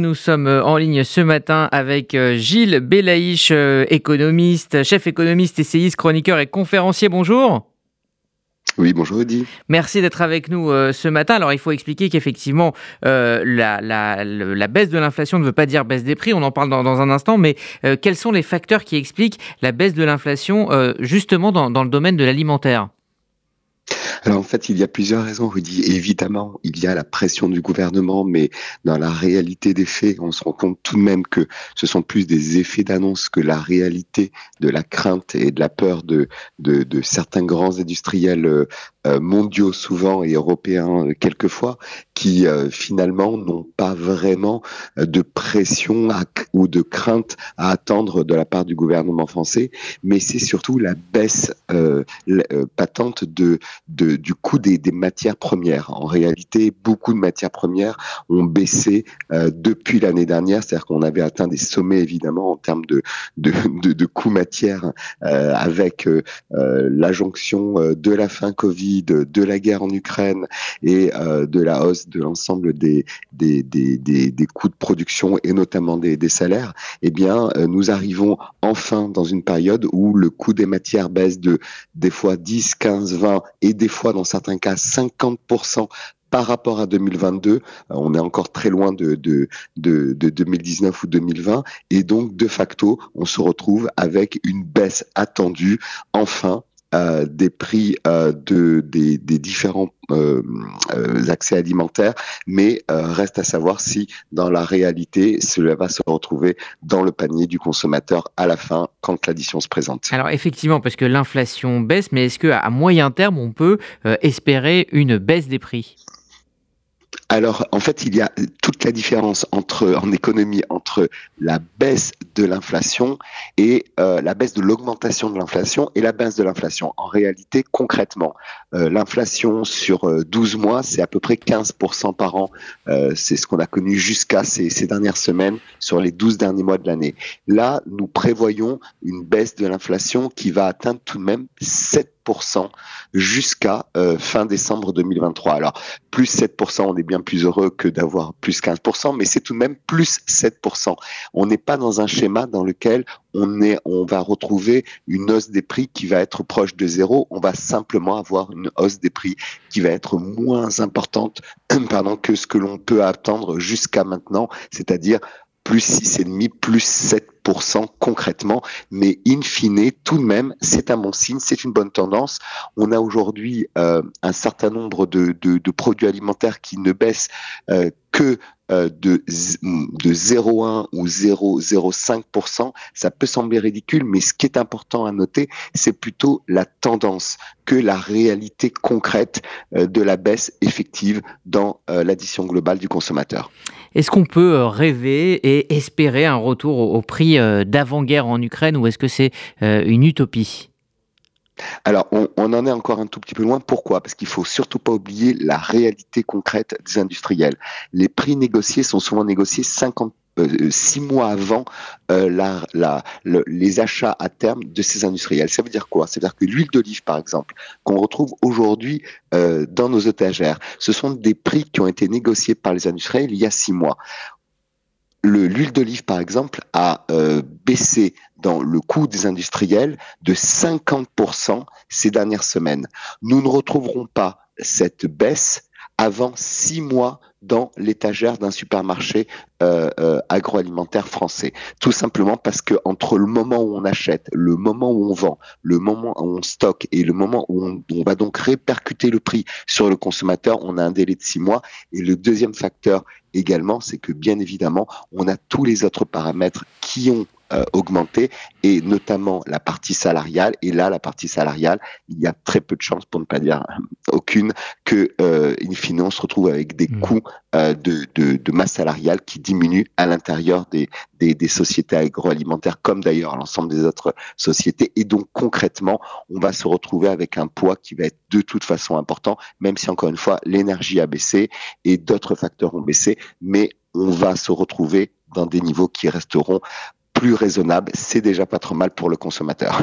Nous sommes euh, en ligne ce matin avec euh, Gilles Belaïch, euh, économiste, chef économiste, essayiste, chroniqueur et conférencier. Bonjour. Oui, bonjour Audi. Merci d'être avec nous ce matin. Alors il faut expliquer qu'effectivement la, la, baisse de l'inflation ne veut pas dire baisse des prix, on en parle dans, un instant, mais quels sont les facteurs qui expliquent la baisse de l'inflation justement dans le domaine de l'alimentaire? Alors en fait, il y a plusieurs raisons, Rudy. Évidemment, il y a la pression du gouvernement, mais dans la réalité des faits, on se rend compte tout de même que ce sont plus des effets d'annonce que la réalité de la crainte et de la peur de, de, certains grands industriels euh, euh, mondiaux souvent et européens euh, quelquefois, qui finalement n'ont pas vraiment de pression ou de crainte à attendre de la part du gouvernement français, mais c'est surtout la baisse patente de, de du coût des, matières premières. En réalité, beaucoup de matières premières ont baissé euh, depuis l'année dernière, c'est-à-dire qu'on avait atteint des sommets évidemment en termes de, de, de, coûts matières euh, avec euh, la jonction de la fin Covid, de la guerre en Ukraine et de la hausse de l'ensemble des des, des, des, coûts de production et notamment des, des salaires. Eh bien, nous arrivons enfin dans une période où le coût des matières baisse de des fois 10, 15, 20 et des fois dans certains cas 50% par rapport à 2022. Euh, on est encore très loin de, de, de, 2019 ou 2020. Et donc, de facto, on se retrouve avec une baisse attendue, enfin, euh, des prix euh, de, des, différents euh, accès alimentaires, mais reste à savoir si dans la réalité cela va se retrouver dans le panier du consommateur à la fin quand l'addition se présente. Alors effectivement, parce que l'inflation baisse, mais est-ce qu'à moyen terme on peut espérer une baisse des prix? Alors, en fait, il y a toute la différence entre, en économie entre la baisse de l'inflation et euh, la baisse de l'augmentation de l'inflation et la baisse de l'inflation. En réalité, concrètement, euh, l'inflation sur 12 euh, mois, c'est à peu près 15% par an. c'est ce qu'on a connu jusqu'à ces, ces, dernières semaines sur les 12 derniers mois de l'année. Là, nous prévoyons une baisse de l'inflation qui va atteindre tout de même 7 jusqu'à fin décembre 2023. Alors, plus 7%, on est bien plus heureux que d'avoir plus 15%, mais c'est tout de même plus 7%. On n'est pas dans un schéma dans lequel on, est, on va retrouver une hausse des prix qui va être proche de zéro. On va simplement avoir une hausse des prix qui va être moins importante pardon, que ce que l'on peut attendre jusqu'à maintenant, c'est-à-dire plus 6,5, plus 7% concrètement. Mais in fine, tout de même, c'est un bon signe, c'est une bonne tendance. On a aujourd'hui euh, un certain nombre de, produits alimentaires qui ne baissent euh, que euh, de, de 0,1 ou 0,05%, ça peut sembler ridicule, mais ce qui est important à noter, c'est plutôt la tendance que la réalité concrète de la baisse effective dans l'addition globale du consommateur. Est-ce qu'on peut rêver et espérer un retour au prix d'avant-guerre en Ukraine ou est-ce que c'est une utopie? Alors, on, en est encore un tout petit peu loin. Pourquoi? Parce qu'il faut surtout pas oublier la réalité concrète des industriels. Les prix négociés sont souvent négociés 50 euh, six mois avant euh, les achats à terme de ces industriels. Ça veut dire quoi? C'est-à-dire que l'huile d'olive, par exemple, qu'on retrouve aujourd'hui euh, dans nos étagères, ce sont des prix qui ont été négociés par les industriels il y a six mois l'huile d'olive, par exemple, a baissé dans le coût des industriels de 50% ces dernières semaines. Nous ne retrouverons pas cette baisse avant six mois dans l'étagère d'un supermarché euh, euh, agroalimentaire français. Tout simplement parce que entre le moment où on achète, le moment où on vend, le moment où on stocke et le moment où on, on va donc répercuter le prix sur le consommateur, on a un délai de six mois. Et le deuxième facteur également, c'est que bien évidemment, on a tous les autres paramètres qui ont euh, augmenter et notamment la partie salariale. Et là, la partie salariale, il y a très peu de chances, pour ne pas dire aucune, que euh, in fine on se retrouve avec des mmh. coûts euh, de, de, de, masse salariale qui diminuent à l'intérieur des, des, des, sociétés agroalimentaires, comme d'ailleurs l'ensemble des autres sociétés. Et donc concrètement, on va se retrouver avec un poids qui va être de toute façon important, même si encore une fois l'énergie a baissé et d'autres facteurs ont baissé, mais on va se retrouver dans des niveaux qui resteront plus raisonnable, c'est déjà pas trop mal pour le consommateur.